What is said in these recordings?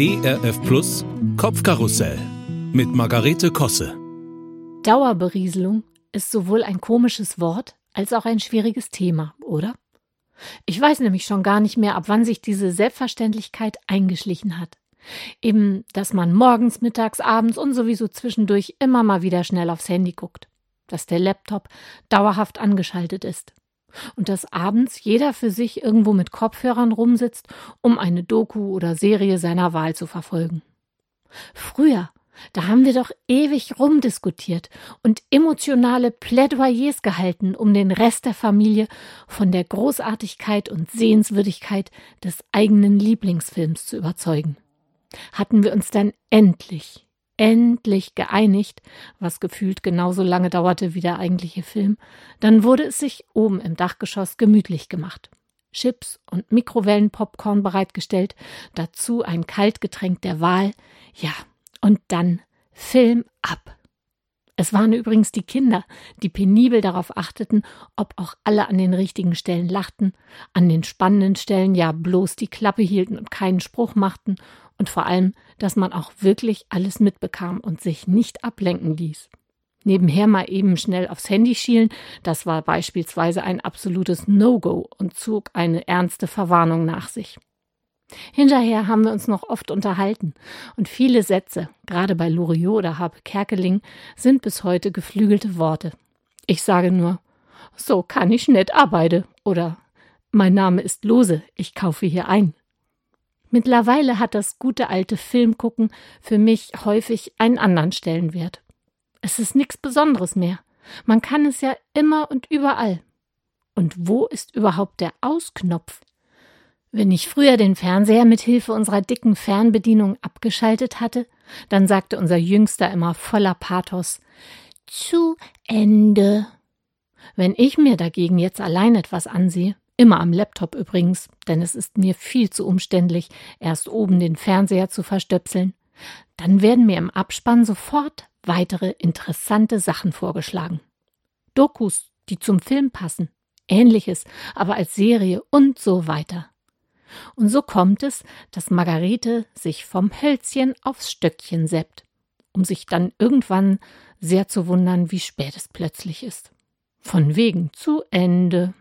ERF Plus Kopfkarussell mit Margarete Kosse. Dauerberieselung ist sowohl ein komisches Wort als auch ein schwieriges Thema, oder? Ich weiß nämlich schon gar nicht mehr, ab wann sich diese Selbstverständlichkeit eingeschlichen hat. Eben, dass man morgens, mittags, abends und sowieso zwischendurch immer mal wieder schnell aufs Handy guckt. Dass der Laptop dauerhaft angeschaltet ist. Und dass abends jeder für sich irgendwo mit Kopfhörern rumsitzt, um eine Doku oder Serie seiner Wahl zu verfolgen. Früher, da haben wir doch ewig rumdiskutiert und emotionale Plädoyers gehalten, um den Rest der Familie von der Großartigkeit und Sehenswürdigkeit des eigenen Lieblingsfilms zu überzeugen hatten wir uns dann endlich, endlich geeinigt, was gefühlt genauso lange dauerte wie der eigentliche Film, dann wurde es sich oben im Dachgeschoss gemütlich gemacht. Chips und Mikrowellenpopcorn bereitgestellt, dazu ein Kaltgetränk der Wahl, ja, und dann Film ab. Es waren übrigens die Kinder, die penibel darauf achteten, ob auch alle an den richtigen Stellen lachten, an den spannenden Stellen ja bloß die Klappe hielten und keinen Spruch machten und vor allem, dass man auch wirklich alles mitbekam und sich nicht ablenken ließ. Nebenher mal eben schnell aufs Handy schielen, das war beispielsweise ein absolutes No-Go und zog eine ernste Verwarnung nach sich. Hinterher haben wir uns noch oft unterhalten und viele Sätze, gerade bei Loriot oder Habe Kerkeling, sind bis heute geflügelte Worte. Ich sage nur, so kann ich nicht arbeiten oder mein Name ist Lose, ich kaufe hier ein. Mittlerweile hat das gute alte Filmgucken für mich häufig einen anderen Stellenwert. Es ist nichts Besonderes mehr. Man kann es ja immer und überall. Und wo ist überhaupt der Ausknopf? Wenn ich früher den Fernseher mit Hilfe unserer dicken Fernbedienung abgeschaltet hatte, dann sagte unser Jüngster immer voller Pathos Zu Ende. Wenn ich mir dagegen jetzt allein etwas ansehe, Immer am Laptop übrigens, denn es ist mir viel zu umständlich, erst oben den Fernseher zu verstöpseln. Dann werden mir im Abspann sofort weitere interessante Sachen vorgeschlagen. Dokus, die zum Film passen, ähnliches, aber als Serie und so weiter. Und so kommt es, dass Margarete sich vom Hölzchen aufs Stöckchen seppt, um sich dann irgendwann sehr zu wundern, wie spät es plötzlich ist. Von wegen zu Ende.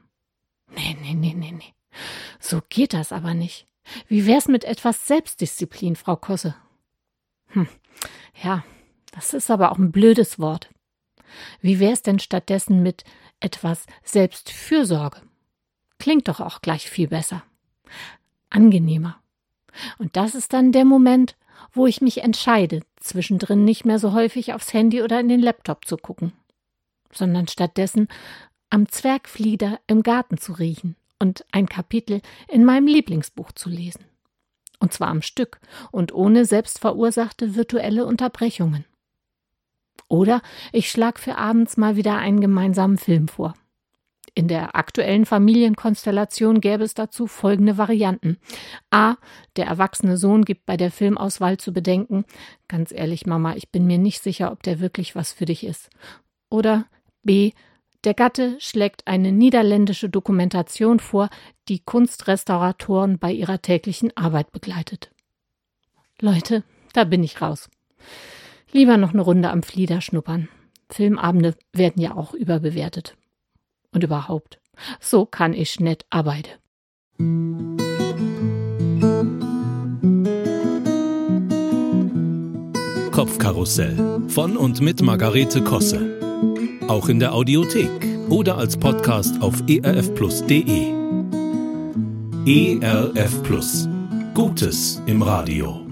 Nee, nee, nee, nee, nee. So geht das aber nicht. Wie wär's mit etwas Selbstdisziplin, Frau Kosse? Hm, ja, das ist aber auch ein blödes Wort. Wie wär's denn stattdessen mit etwas Selbstfürsorge? Klingt doch auch gleich viel besser. Angenehmer. Und das ist dann der Moment, wo ich mich entscheide, zwischendrin nicht mehr so häufig aufs Handy oder in den Laptop zu gucken, sondern stattdessen am Zwergflieder im Garten zu riechen und ein Kapitel in meinem Lieblingsbuch zu lesen. Und zwar am Stück und ohne selbstverursachte virtuelle Unterbrechungen. Oder ich schlag für abends mal wieder einen gemeinsamen Film vor. In der aktuellen Familienkonstellation gäbe es dazu folgende Varianten. A. Der erwachsene Sohn gibt bei der Filmauswahl zu bedenken, ganz ehrlich, Mama, ich bin mir nicht sicher, ob der wirklich was für dich ist. Oder B. Der Gatte schlägt eine niederländische Dokumentation vor, die Kunstrestauratoren bei ihrer täglichen Arbeit begleitet. Leute, da bin ich raus. Lieber noch eine Runde am Flieder schnuppern. Filmabende werden ja auch überbewertet. Und überhaupt, so kann ich nett arbeiten. Kopfkarussell von und mit Margarete Kosse auch in der Audiothek oder als Podcast auf erfplus.de. ERF Plus. Gutes im Radio.